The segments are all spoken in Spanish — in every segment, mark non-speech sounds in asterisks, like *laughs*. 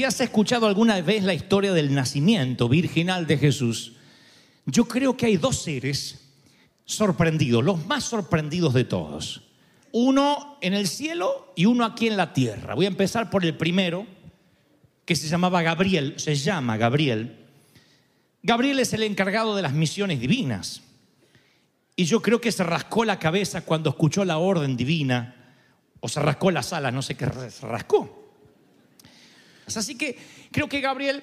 Si has escuchado alguna vez la historia del nacimiento virginal de Jesús, yo creo que hay dos seres sorprendidos, los más sorprendidos de todos. Uno en el cielo y uno aquí en la tierra. Voy a empezar por el primero, que se llamaba Gabriel, se llama Gabriel. Gabriel es el encargado de las misiones divinas. Y yo creo que se rascó la cabeza cuando escuchó la orden divina, o se rascó las alas, no sé qué se rascó. Así que creo que Gabriel,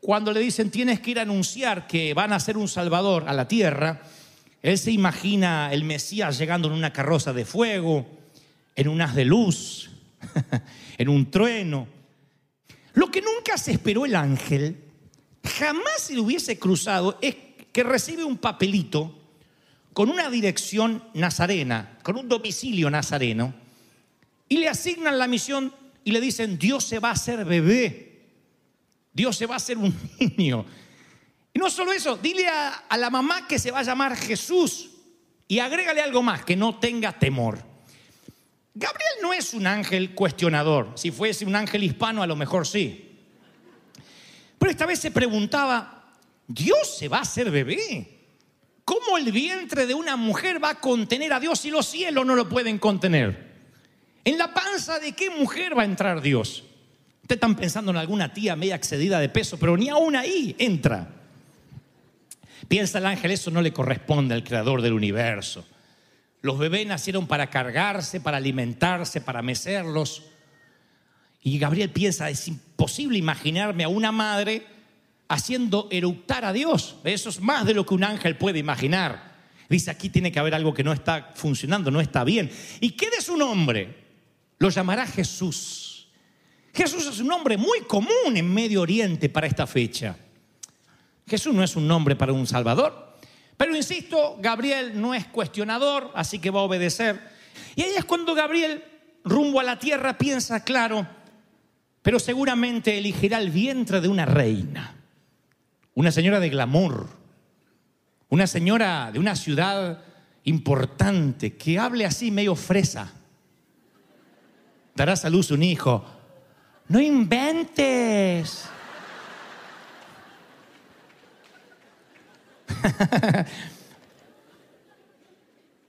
cuando le dicen tienes que ir a anunciar que van a hacer un Salvador a la tierra, él se imagina el Mesías llegando en una carroza de fuego, en un haz de luz, *laughs* en un trueno. Lo que nunca se esperó el ángel, jamás se le hubiese cruzado, es que recibe un papelito con una dirección nazarena, con un domicilio nazareno, y le asignan la misión y le dicen, Dios se va a hacer bebé, Dios se va a hacer un *laughs* niño. Y no solo eso, dile a, la mamá que se va a llamar Jesús y agrégale algo más, que no tenga temor. Gabriel no es un ángel cuestionador, si fuese un ángel hispano a lo mejor sí. Pero esta vez se preguntaba, ¿Dios se va a hacer bebé? ¿Cómo el vientre de una mujer va a contener a Dios si los cielos no lo pueden contener? ¿En la panza de qué mujer va a entrar Dios? Ustedes están pensando en alguna tía media excedida de peso, pero ni aún ahí entra. Piensa el ángel, eso no le corresponde al creador del universo. Los bebés nacieron para cargarse, para alimentarse, para mecerlos. Y Gabriel piensa, es imposible imaginarme a una madre haciendo eructar a Dios. Eso es más de lo que un ángel puede imaginar. Dice, aquí tiene que haber algo que no está funcionando, no está bien. ¿Y qué de su nombre? Lo llamará Jesús. Jesús es un nombre muy común en Medio Oriente para esta fecha. Jesús no es un nombre para un Salvador. Pero insisto, Gabriel no es cuestionador, así que va a obedecer. Y ahí es cuando Gabriel, rumbo a la tierra, piensa, claro, pero seguramente elegirá el vientre de una reina, una señora de glamour, una señora de una ciudad importante, que hable así medio fresa. Darás a luz un hijo. No inventes. *laughs*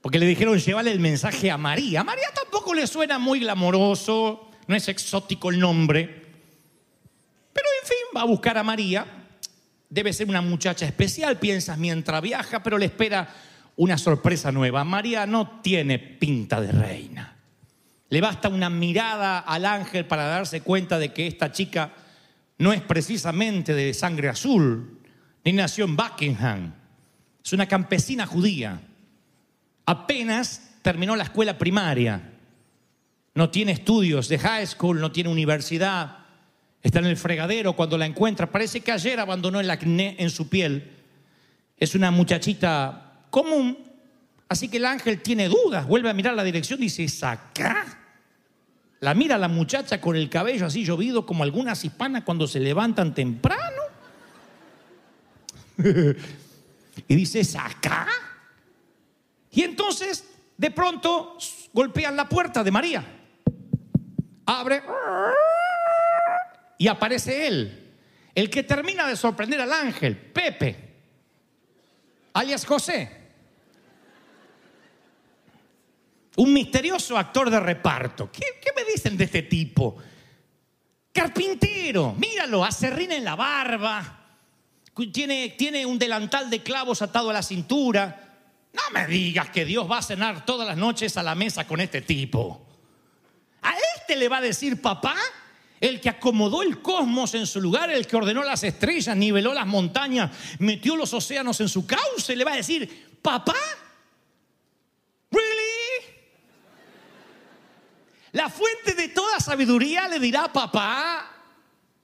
Porque le dijeron, llévale el mensaje a María. María tampoco le suena muy glamoroso, no es exótico el nombre. Pero en fin, va a buscar a María. Debe ser una muchacha especial, piensas mientras viaja, pero le espera una sorpresa nueva. María no tiene pinta de reina. Le basta una mirada al ángel para darse cuenta de que esta chica no es precisamente de sangre azul, ni nació en Buckingham. Es una campesina judía. Apenas terminó la escuela primaria. No tiene estudios de high school, no tiene universidad. Está en el fregadero cuando la encuentra. Parece que ayer abandonó el acné en su piel. Es una muchachita común. Así que el ángel tiene dudas. Vuelve a mirar la dirección y dice, ¿es acá? La mira la muchacha con el cabello así llovido como algunas hispanas cuando se levantan temprano. *laughs* y dice, ¿es acá? Y entonces, de pronto, golpean la puerta de María. Abre y aparece él, el que termina de sorprender al ángel, Pepe. alias José. Un misterioso actor de reparto. ¿Qué, me dicen de este tipo? Carpintero, míralo, acerrina en la barba, tiene, tiene un delantal de clavos atado a la cintura. No me digas que Dios va a cenar todas las noches a la mesa con este tipo. ¿A este le va a decir papá? El que acomodó el cosmos en su lugar, el que ordenó las estrellas, niveló las montañas, metió los océanos en su cauce, le va a decir, papá, La fuente de toda sabiduría le dirá papá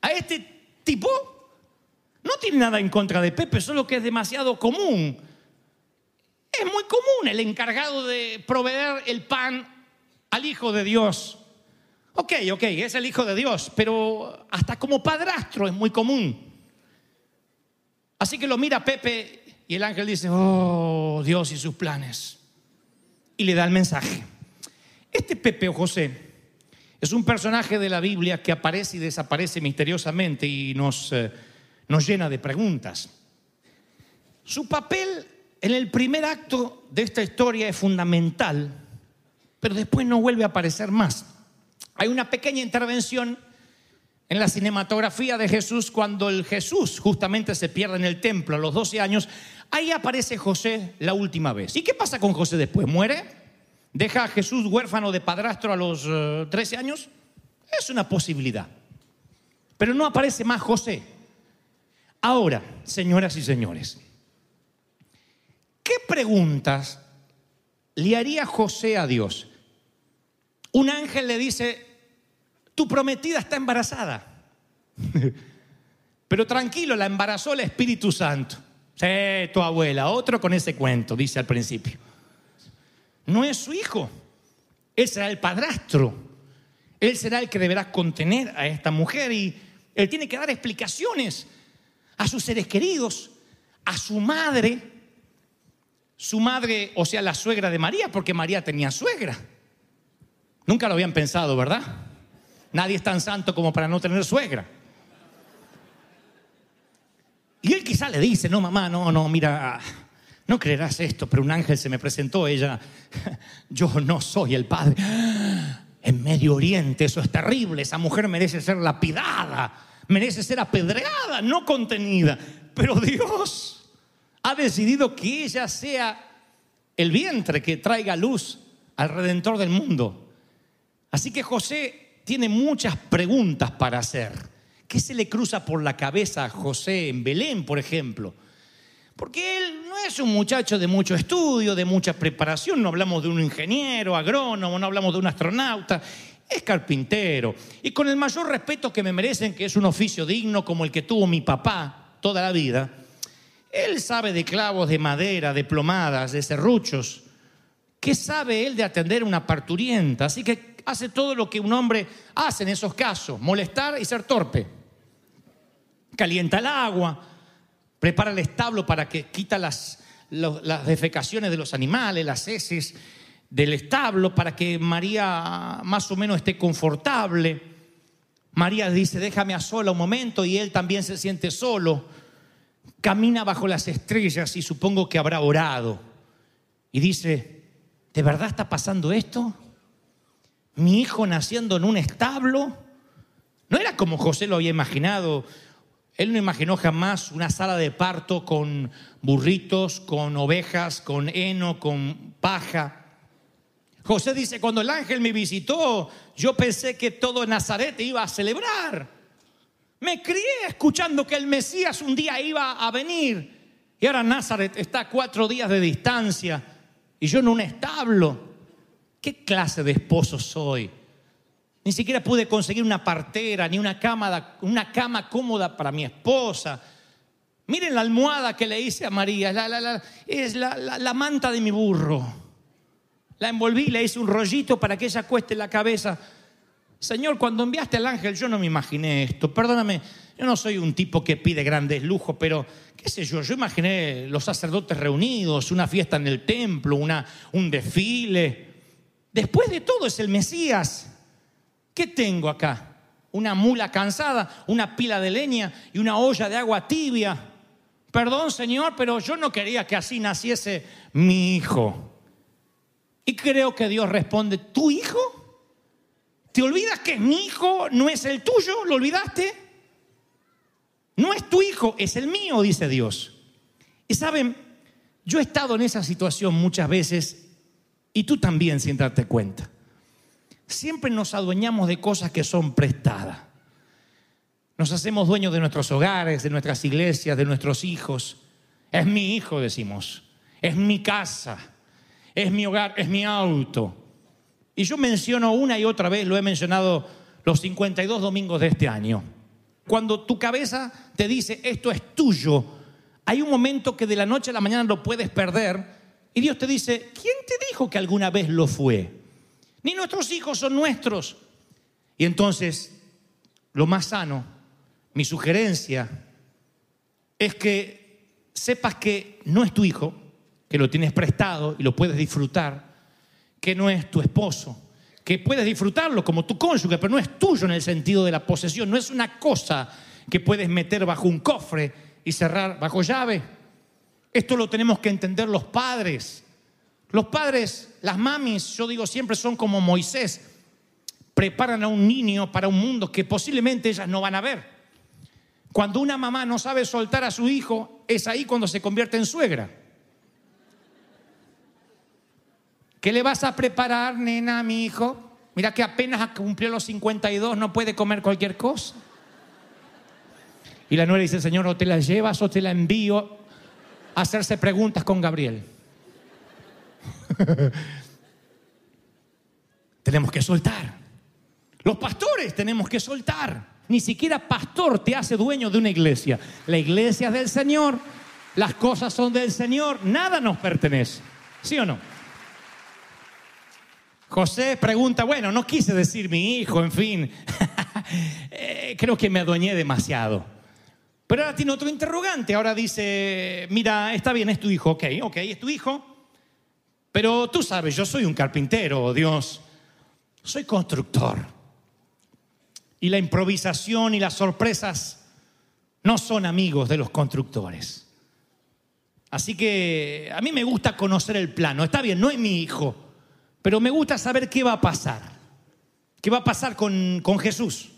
a este tipo. No tiene nada en contra de Pepe, solo que es demasiado común. Es muy común el encargado de proveer el pan al Hijo de Dios. Ok, ok, es el Hijo de Dios, pero hasta como padrastro es muy común. Así que lo mira Pepe y el ángel dice, oh Dios y sus planes. Y le da el mensaje. Este Pepe o José es un personaje de la Biblia que aparece y desaparece misteriosamente y nos, eh, nos llena de preguntas. Su papel en el primer acto de esta historia es fundamental, pero después no vuelve a aparecer más. Hay una pequeña intervención en la cinematografía de Jesús cuando el Jesús justamente se pierde en el templo a los 12 años. Ahí aparece José la última vez. ¿Y qué pasa con José después? ¿Muere? ¿Deja a Jesús huérfano de padrastro a los eh, 13 años? Es una posibilidad. Pero no aparece más José. Ahora, señoras y señores, ¿qué preguntas le haría José a Dios? Un ángel le dice, tu prometida está embarazada. *laughs* Pero tranquilo, la embarazó el Espíritu Santo. Sí, tu abuela, otro con ese cuento, dice al principio. No es su hijo, él será el padrastro. Él será el que deberá contener a esta mujer y él tiene que dar explicaciones a sus seres queridos, a su madre, su madre, o sea, la suegra de María, porque María tenía suegra. Nunca lo habían pensado, ¿verdad? Nadie es tan santo como para no tener suegra. Y él quizá le dice, no, mamá, no, no, mira, no creerás esto, pero un ángel se me presentó, ella, *laughs* yo no soy el padre. *gasps* En Medio Oriente eso es terrible, esa mujer merece ser lapidada, merece ser apedreada, no contenida. Pero Dios ha decidido que ella sea el vientre que traiga luz al redentor del mundo. Así que José tiene muchas preguntas para hacer. ¿Qué se le cruza por la cabeza a José en Belén, por ejemplo? Porque él no es un muchacho de mucho estudio, de mucha preparación, no hablamos de un ingeniero, agrónomo, no hablamos de un astronauta, es carpintero. Y con el mayor respeto que me merecen, que es un oficio digno como el que tuvo mi papá toda la vida, él sabe de clavos, de madera, de plomadas, de serruchos. ¿Qué sabe él de atender una parturienta? Así que hace todo lo que un hombre hace en esos casos, molestar y ser torpe. Calienta el agua, prepara el establo para que quita las, defecaciones de los animales, las heces del establo, para que María más o menos esté confortable. María dice, déjame a sola un momento y él también se siente solo. Camina bajo las estrellas y supongo que habrá orado. Y dice, ¿de verdad está pasando esto? ¿Mi hijo naciendo en un establo? No era como José lo había imaginado, él no imaginó jamás una sala de parto con burritos, con ovejas, con heno, con paja. José dice, cuando el ángel me visitó, yo pensé que todo Nazaret iba a celebrar. Me crié escuchando que el Mesías un día iba a venir. Y ahora Nazaret está a cuatro días de distancia y yo en un establo. ¿Qué clase de esposo soy? Ni siquiera pude conseguir una partera, ni una cama, una cama cómoda para mi esposa. Miren la almohada que le hice a María, la, la, la, es la, manta de mi burro. La envolví, le hice un rollito para que ella acueste la cabeza. Señor, cuando enviaste al ángel yo no me imaginé esto. Perdóname, yo no soy un tipo que pide grandes lujos, pero qué sé yo, yo imaginé los sacerdotes reunidos, una fiesta en el templo, una, un desfile. Después de todo es el Mesías. ¿Qué tengo acá? Una mula cansada, una pila de leña y una olla de agua tibia. Perdón, Señor, pero yo no quería que así naciese mi hijo. Y creo que Dios responde, ¿tu hijo? ¿Te olvidas que mi hijo no es el tuyo? ¿Lo olvidaste? No es tu hijo, es el mío, dice Dios. Y saben, yo he estado en esa situación muchas veces y tú también sin darte cuenta. Siempre nos adueñamos de cosas que son prestadas. Nos hacemos dueños de nuestros hogares, de nuestras iglesias, de nuestros hijos. Es mi hijo, decimos. Es mi casa. Es mi hogar, es mi auto. Y yo menciono una y otra vez, lo he mencionado los 52 domingos de este año. Cuando tu cabeza te dice, esto es tuyo, hay un momento que de la noche a la mañana lo puedes perder y Dios te dice, ¿quién te dijo que alguna vez lo fue? Ni nuestros hijos son nuestros. Y entonces, lo más sano, mi sugerencia, es que sepas que no es tu hijo, que lo tienes prestado y lo puedes disfrutar, que no es tu esposo, que puedes disfrutarlo como tu cónyuge, pero no es tuyo en el sentido de la posesión, no es una cosa que puedes meter bajo un cofre y cerrar bajo llave. Esto lo tenemos que entender los padres. Los padres, las mamis, yo digo siempre son como Moisés, preparan a un niño para un mundo que posiblemente ellas no van a ver. Cuando una mamá no sabe soltar a su hijo, es ahí cuando se convierte en suegra. ¿Qué le vas a preparar, nena, a mi hijo? Mira que apenas cumplió los 52, no puede comer cualquier cosa. Y la nuera dice, Señor, o te la llevas o te la envío a hacerse preguntas con Gabriel. *laughs* tenemos que soltar. Los pastores tenemos que soltar. Ni siquiera pastor te hace dueño de una iglesia. La iglesia es del Señor, las cosas son del Señor, nada nos pertenece. ¿Sí o no? José pregunta, bueno, no quise decir mi hijo, en fin, *laughs* Eh, creo que me adueñé demasiado. Pero ahora tiene otro interrogante, ahora dice, mira, está bien, es tu hijo, ok, ok, es tu hijo, pero tú sabes, yo soy un carpintero, Dios, soy constructor. Y la improvisación y las sorpresas no son amigos de los constructores. Así que a mí me gusta conocer el plano. Está bien, no es mi hijo, pero me gusta saber qué va a pasar. ¿Qué va a pasar con, con Jesús?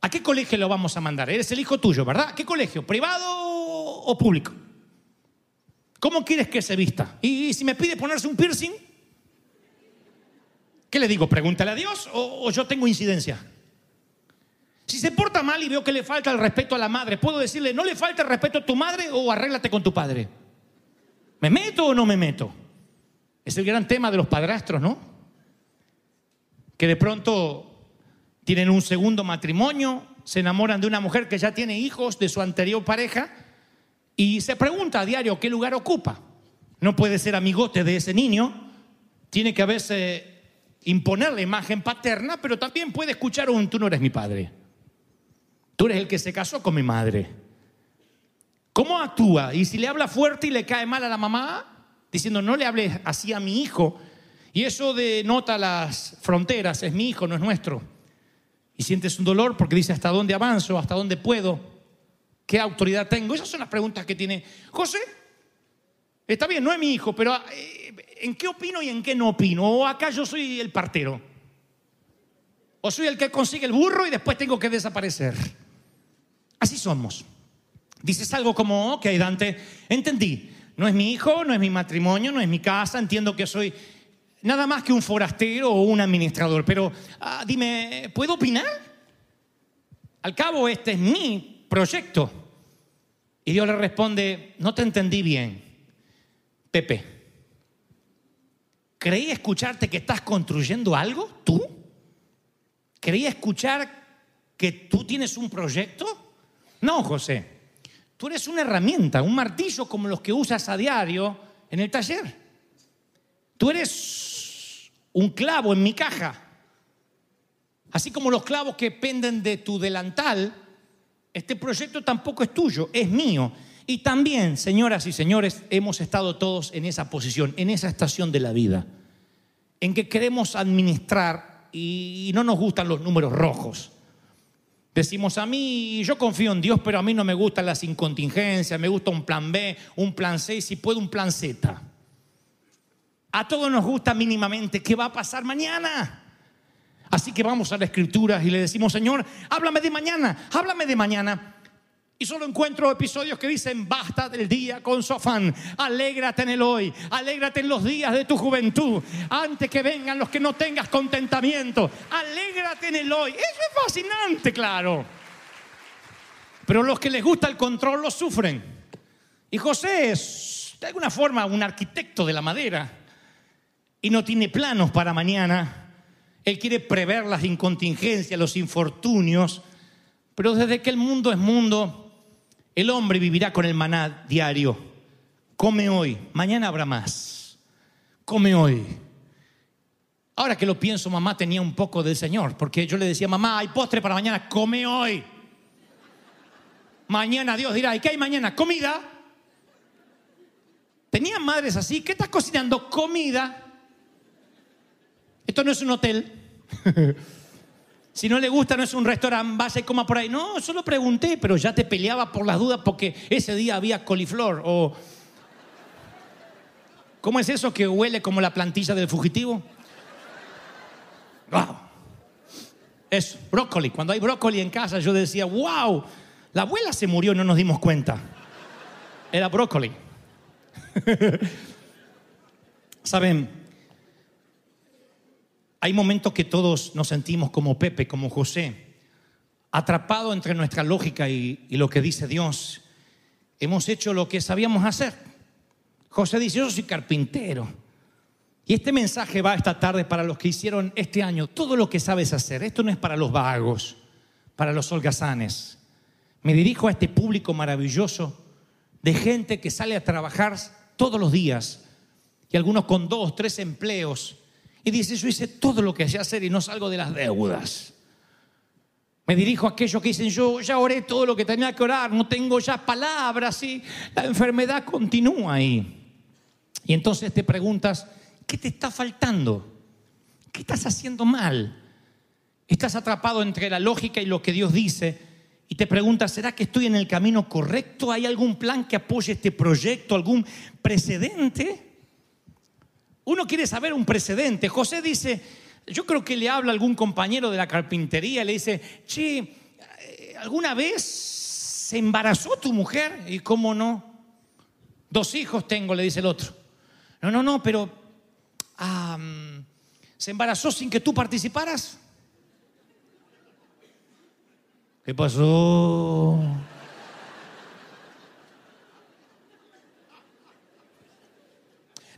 ¿A qué colegio lo vamos a mandar? Eres el hijo tuyo, ¿verdad? ¿A qué colegio? ¿Privado o público? ¿Cómo quieres que se vista? ¿Y si me pide ponerse un piercing? ¿Qué le digo? ¿Pregúntale a Dios o, o yo tengo incidencia? Si se porta mal y veo que le falta el respeto a la madre, ¿puedo decirle, no le falta el respeto a tu madre o arréglate con tu padre? ¿Me meto o no me meto? Es el gran tema de los padrastros, ¿no? Que de pronto tienen un segundo matrimonio, se enamoran de una mujer que ya tiene hijos de su anterior pareja y se pregunta a diario qué lugar ocupa. No puede ser amigote de ese niño, tiene que a veces imponer la imagen paterna, pero también puede escuchar un tú no eres mi padre. Tú eres el que se casó con mi madre. ¿Cómo actúa? Y si le habla fuerte y le cae mal a la mamá, diciendo no le hables así a mi hijo, y eso denota las fronteras, es mi hijo, no es nuestro. Y sientes un dolor porque dice hasta dónde avanzo, hasta dónde puedo, qué autoridad tengo. Esas son las preguntas que tiene José. Está bien, no es mi hijo, pero eh, ¿en qué opino y en qué no opino? O acá yo soy el partero. O soy el que consigue el burro y después tengo que desaparecer. Así somos. Dices algo como, ok, Dante, entendí. No es mi hijo, no es mi matrimonio, no es mi casa, entiendo que soy nada más que un forastero o un administrador, pero ah, dime, ¿puedo opinar? Al cabo, este es mi proyecto. Y Dios le responde, no te entendí bien, Pepe. Creí escucharte que estás construyendo algo, tú. Creí escuchar que tú tienes un proyecto. No, José. Tú eres una herramienta, un martillo como los que usas a diario en el taller. Tú eres un clavo en mi caja. Así como los clavos que penden de tu delantal, este proyecto tampoco es tuyo, es mío. Y también, señoras y señores, hemos estado todos en esa posición, en esa estación de la vida, en que queremos administrar y no nos gustan los números rojos. Decimos, a mí, yo confío en Dios, pero a mí no me gustan las incontingencias, me gusta un plan B, un plan C, si puedo un plan Z. A todos nos gusta mínimamente qué va a pasar mañana. Así que vamos a la escritura y le decimos, Señor, háblame de mañana, háblame de mañana. Y solo encuentro episodios que dicen, basta del día con su afán, alégrate en el hoy, alégrate en los días de tu juventud, antes que vengan los que no tengas contentamiento, alégrate en el hoy. Eso es fascinante, claro. Pero los que les gusta el control lo sufren. Y José es, de alguna forma, un arquitecto de la madera y no tiene planos para mañana. Él quiere prever las incontingencias, los infortunios, pero desde que el mundo es mundo, el hombre vivirá con el maná diario. Come hoy, mañana habrá más. Come hoy. Ahora que lo pienso, mamá tenía un poco del Señor, porque yo le decía, mamá, hay postre para mañana, come hoy. Mañana Dios dirá, ¿y qué hay mañana? Comida. Tenían madres así, ¿qué estás cocinando? Comida. Esto no es un hotel. *laughs* Si no le gusta, no es un restaurante, vaya y coma por ahí. No, solo pregunté, pero ya te peleaba por las dudas porque ese día había coliflor o... ¿Cómo es eso que huele como la plantilla del fugitivo? Wow. Eso, brócoli. Cuando hay brócoli en casa, yo decía, wow, la abuela se murió y no nos dimos cuenta. Era brócoli. *laughs* Saben, hay momentos que todos nos sentimos como Pepe, como José, atrapado entre nuestra lógica y, lo que dice Dios. Hemos hecho lo que sabíamos hacer. José dice, yo soy carpintero. Y este mensaje va esta tarde para los que hicieron este año todo lo que sabes hacer. Esto no es para los vagos, para los holgazanes. Me dirijo a este público maravilloso de gente que sale a trabajar todos los días y algunos con dos, tres empleos y dice, yo hice todo lo que sé hacer y no salgo de las deudas. Me dirijo a aquellos que dicen, yo ya oré todo lo que tenía que orar, no tengo ya palabras y la enfermedad continúa ahí. Y entonces te preguntas, ¿qué te está faltando? ¿Qué estás haciendo mal? Estás atrapado entre la lógica y lo que Dios dice y te preguntas, ¿será que estoy en el camino correcto? ¿Hay algún plan que apoye este proyecto? ¿Algún precedente? Uno quiere saber un precedente. José dice, yo creo que le habla a algún compañero de la carpintería, le dice, che, eh, ¿alguna vez se embarazó tu mujer? Y cómo no. Dos hijos tengo, le dice el otro. No, no, no, pero ¿se embarazó sin que tú participaras? ¿Qué pasó?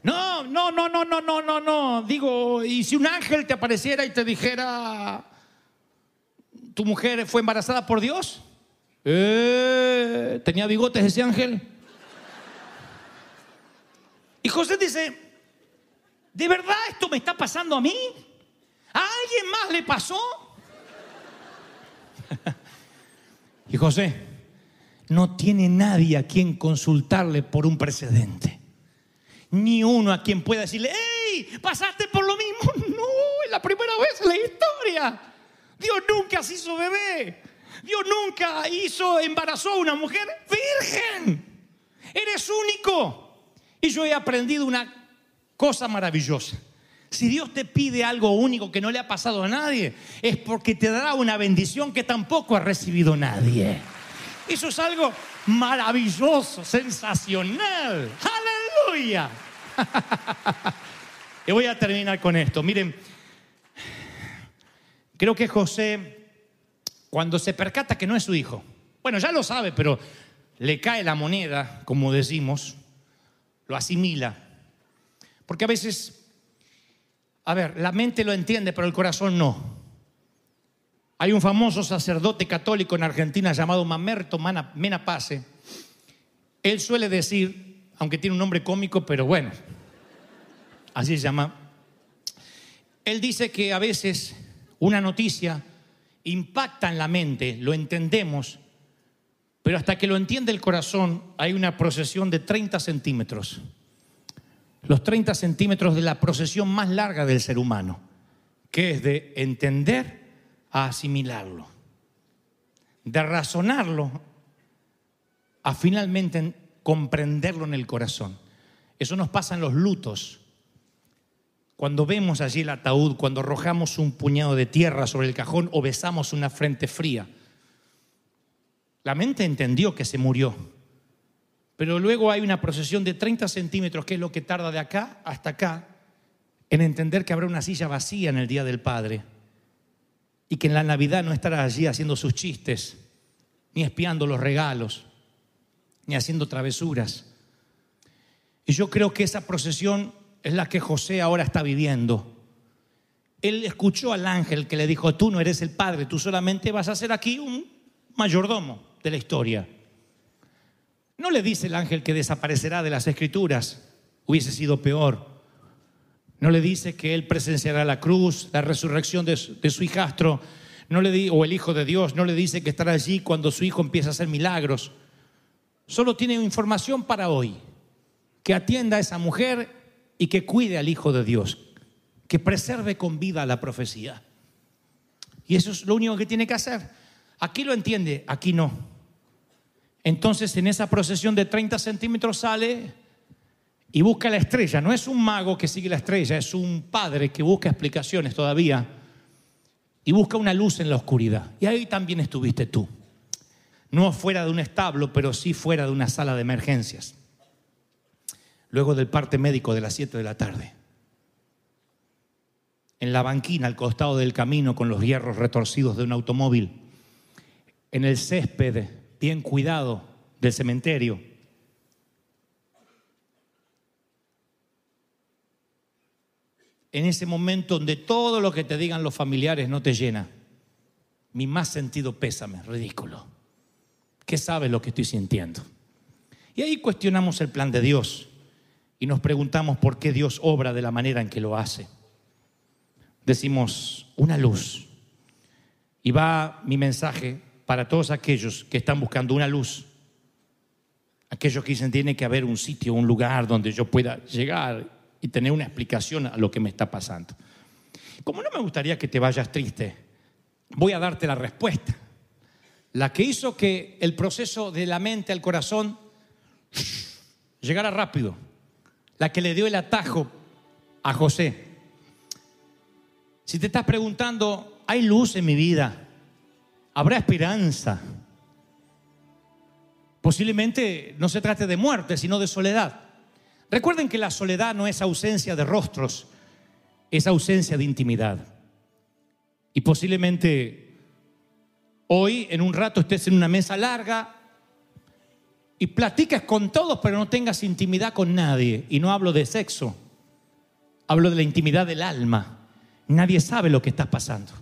No, no, no, no, no, no, no, no. Digo, y si un ángel te apareciera y te dijera, ¿tu mujer fue embarazada por Dios? Eh, ¿Tenía bigotes ese ángel? Y José dice, ¿de verdad esto me está pasando a mí? ¿A alguien más le pasó? *laughs* y José, no tiene nadie a quien consultarle por un precedente ni uno a quien pueda decirle, ¡Ey! ¿Pasaste por lo mismo? *laughs* No, es la primera vez en la historia. Dios nunca se hizo bebé. Dios nunca hizo, embarazó a una mujer virgen. Eres único. Y yo he aprendido una cosa maravillosa. Si Dios te pide algo único que no le ha pasado a nadie, es porque te dará una bendición que tampoco ha recibido nadie. Eso es algo maravilloso, sensacional. *laughs* y voy a terminar con esto. Miren, creo que José, cuando se percata que no es su hijo, bueno, ya lo sabe, pero le cae la moneda, como decimos, lo asimila. Porque a veces, a ver, la mente lo entiende, pero el corazón no. Hay un famoso sacerdote católico en Argentina llamado Mamerto Menapace. Él suele decir, aunque tiene un nombre cómico, pero bueno, así se llama. Él dice que a veces una noticia impacta en la mente, lo entendemos, pero hasta que lo entiende el corazón hay una procesión de 30 centímetros. Los 30 centímetros de la procesión más larga del ser humano, que es de entender a asimilarlo. de razonarlo a finalmente comprenderlo en el corazón. Eso nos pasa en los lutos. Cuando vemos allí el ataúd, cuando arrojamos un puñado de tierra sobre el cajón o besamos una frente fría. La mente entendió que se murió, pero luego hay una procesión de 30 centímetros, que es lo que tarda de acá hasta acá, en entender que habrá una silla vacía en el Día del Padre y que en la Navidad no estará allí haciendo sus chistes, ni espiando los regalos, ni haciendo travesuras. Y yo creo que esa procesión es la que José ahora está viviendo. Él escuchó al ángel que le dijo, tú no eres el padre, tú solamente vas a ser aquí un mayordomo de la historia. No le dice el ángel que desaparecerá de las escrituras, hubiese sido peor. No le dice que él presenciará la cruz, la resurrección de su, hijastro, no le o el hijo de Dios, no le dice que estará allí cuando su hijo empieza a hacer milagros. Solo tiene información para hoy, que atienda a esa mujer y que cuide al hijo de Dios, que preserve con vida la profecía. Y eso es lo único que tiene que hacer. Aquí lo entiende, aquí no. Entonces en esa procesión de 30 centímetros sale y busca la estrella. No es un mago que sigue la estrella, es un padre que busca explicaciones todavía y busca una luz en la oscuridad. Y ahí también estuviste tú. No fuera de un establo, pero sí fuera de una sala de emergencias. Luego del parte médico de las 7 de la tarde. En la banquina al costado del camino con los hierros retorcidos de un automóvil. En el césped bien cuidado del cementerio en ese momento donde todo lo que te digan los familiares no te llena. Mi más sentido pésame, ridículo. ¿Qué sabes lo que estoy sintiendo? Y ahí cuestionamos el plan de Dios y nos preguntamos por qué Dios obra de la manera en que lo hace. Decimos, una luz. Y va mi mensaje para todos aquellos que están buscando una luz. Aquellos que dicen, tiene que haber un sitio, un lugar donde yo pueda llegar y tener una explicación a lo que me está pasando. Como no me gustaría que te vayas triste, voy a darte la respuesta. La que hizo que el proceso de la mente al corazón llegara rápido. La que le dio el atajo a José. Si te estás preguntando, ¿hay luz en mi vida? ¿Habrá esperanza? Posiblemente no se trate de muerte, sino de soledad. Recuerden que la soledad no es ausencia de rostros, es ausencia de intimidad. Y posiblemente hoy, en un rato, estés en una mesa larga y platiques con todos, pero no tengas intimidad con nadie. Y no hablo de sexo, hablo de la intimidad del alma. Nadie sabe lo que estás pasando.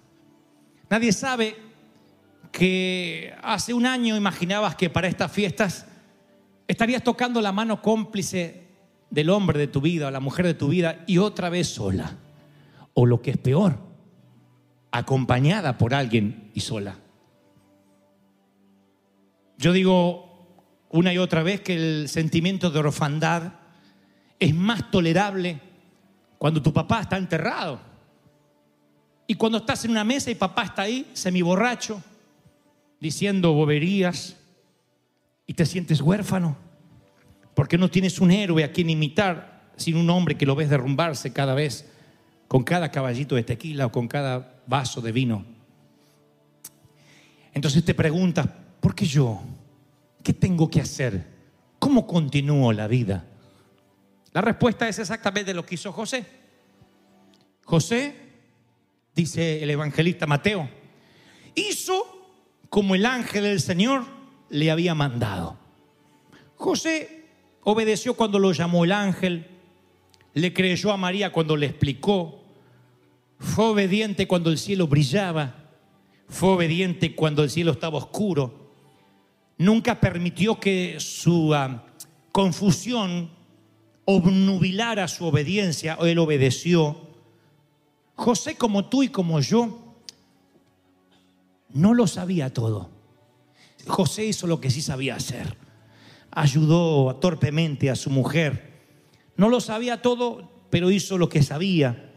Nadie sabe que hace un año imaginabas que para estas fiestas estarías tocando la mano cómplice del hombre de tu vida o la mujer de tu vida y otra vez sola. O lo que es peor, acompañada por alguien y sola. Yo digo una y otra vez que el sentimiento de orfandad es más tolerable cuando tu papá está enterrado. Y cuando estás en una mesa y papá está ahí, semiborracho, diciendo boberías, y te sientes huérfano porque no tienes un héroe a quien imitar, sino un hombre que lo ves derrumbarse cada vez con cada caballito de tequila o con cada vaso de vino. Entonces te preguntas, ¿por qué yo? ¿Qué tengo que hacer? ¿Cómo continúo la vida? La respuesta es exactamente lo que hizo José. José, dice el evangelista Mateo, hizo como el ángel del Señor le había mandado. José Obedeció cuando lo llamó el ángel, le creyó a María cuando le explicó, fue obediente cuando el cielo brillaba, fue obediente cuando el cielo estaba oscuro, nunca permitió que su uh, confusión obnubilara su obediencia, él obedeció. José, como tú y como yo, no lo sabía todo. José hizo lo que sí sabía hacer ayudó torpemente a su mujer. No lo sabía todo, pero hizo lo que sabía.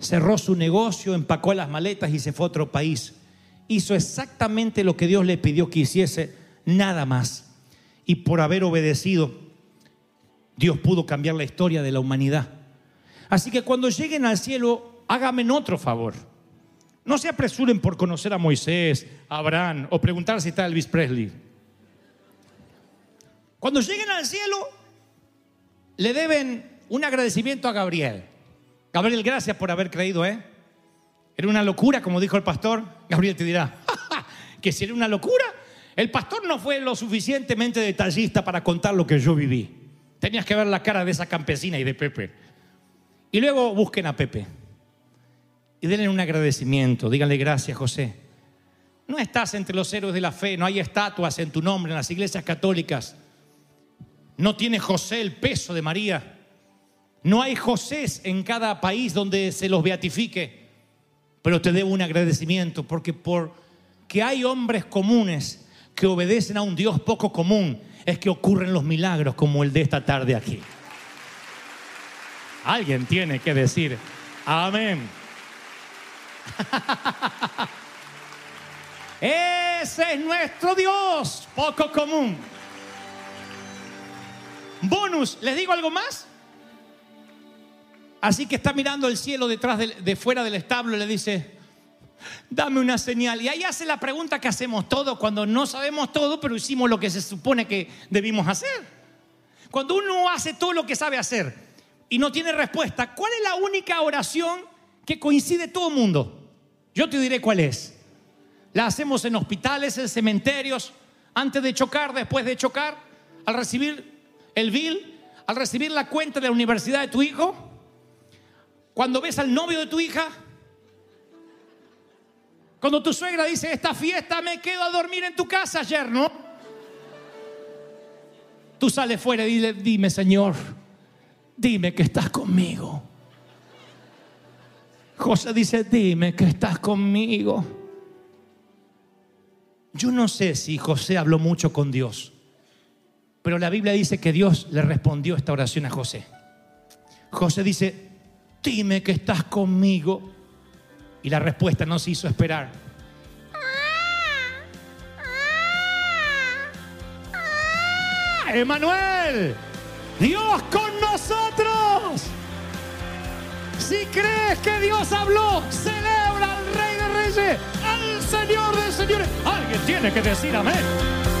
Cerró su negocio, empacó las maletas y se fue a otro país. hizo exactamente lo que Dios le pidió que hiciese, nada más. Y por haber obedecido, Dios pudo cambiar la historia de la humanidad. Así que cuando lleguen al cielo, háganme otro favor. No se apresuren por conocer a Moisés, a Abraham o preguntar si está Elvis Presley. Cuando lleguen al cielo, le deben un agradecimiento a Gabriel. Gabriel, gracias por haber creído, ¿eh? Era una locura, como dijo el pastor. Gabriel te dirá, *laughs* que si era una locura. El pastor no fue lo suficientemente detallista para contar lo que yo viví. Tenías que ver la cara de esa campesina y de Pepe. Y luego busquen a Pepe. Y denle un agradecimiento. Díganle gracias, José. No estás entre los héroes de la fe, no hay estatuas en tu nombre en las iglesias católicas. No tiene José el peso de María. No hay Josés en cada país donde se los beatifique. Pero te debo un agradecimiento porque porque hay hombres comunes que obedecen a un Dios poco común es que ocurren los milagros como el de esta tarde aquí. Alguien tiene que decir amén. *laughs* Ese es nuestro Dios poco común. Bonus, ¿les digo algo más? Así que está mirando el cielo detrás de, de fuera del establo y le dice, dame una señal. Y ahí hace la pregunta que hacemos todos cuando no sabemos todo, pero hicimos lo que se supone que debimos hacer. Cuando uno hace todo lo que sabe hacer y no tiene respuesta, ¿cuál es la única oración que coincide todo el mundo? Yo te diré cuál es. La hacemos en hospitales, en cementerios, antes de chocar, después de chocar, al recibir el bill, al recibir la cuenta de la universidad de tu hijo, cuando ves al novio de tu hija, cuando tu suegra dice, esta fiesta me quedo a dormir en tu casa ayer, ¿no? Tú sales fuera y dile, dime Señor, dime que estás conmigo. José dice, dime que estás conmigo. Yo no sé si José habló mucho con Dios, pero la Biblia dice que Dios le respondió esta oración a José. José dice, dime que estás conmigo. Y la respuesta no se hizo esperar. Emanuel, Dios con nosotros. Si crees que Dios habló, celebra al Rey de Reyes, al Señor de Señores. Alguien tiene que decir amén.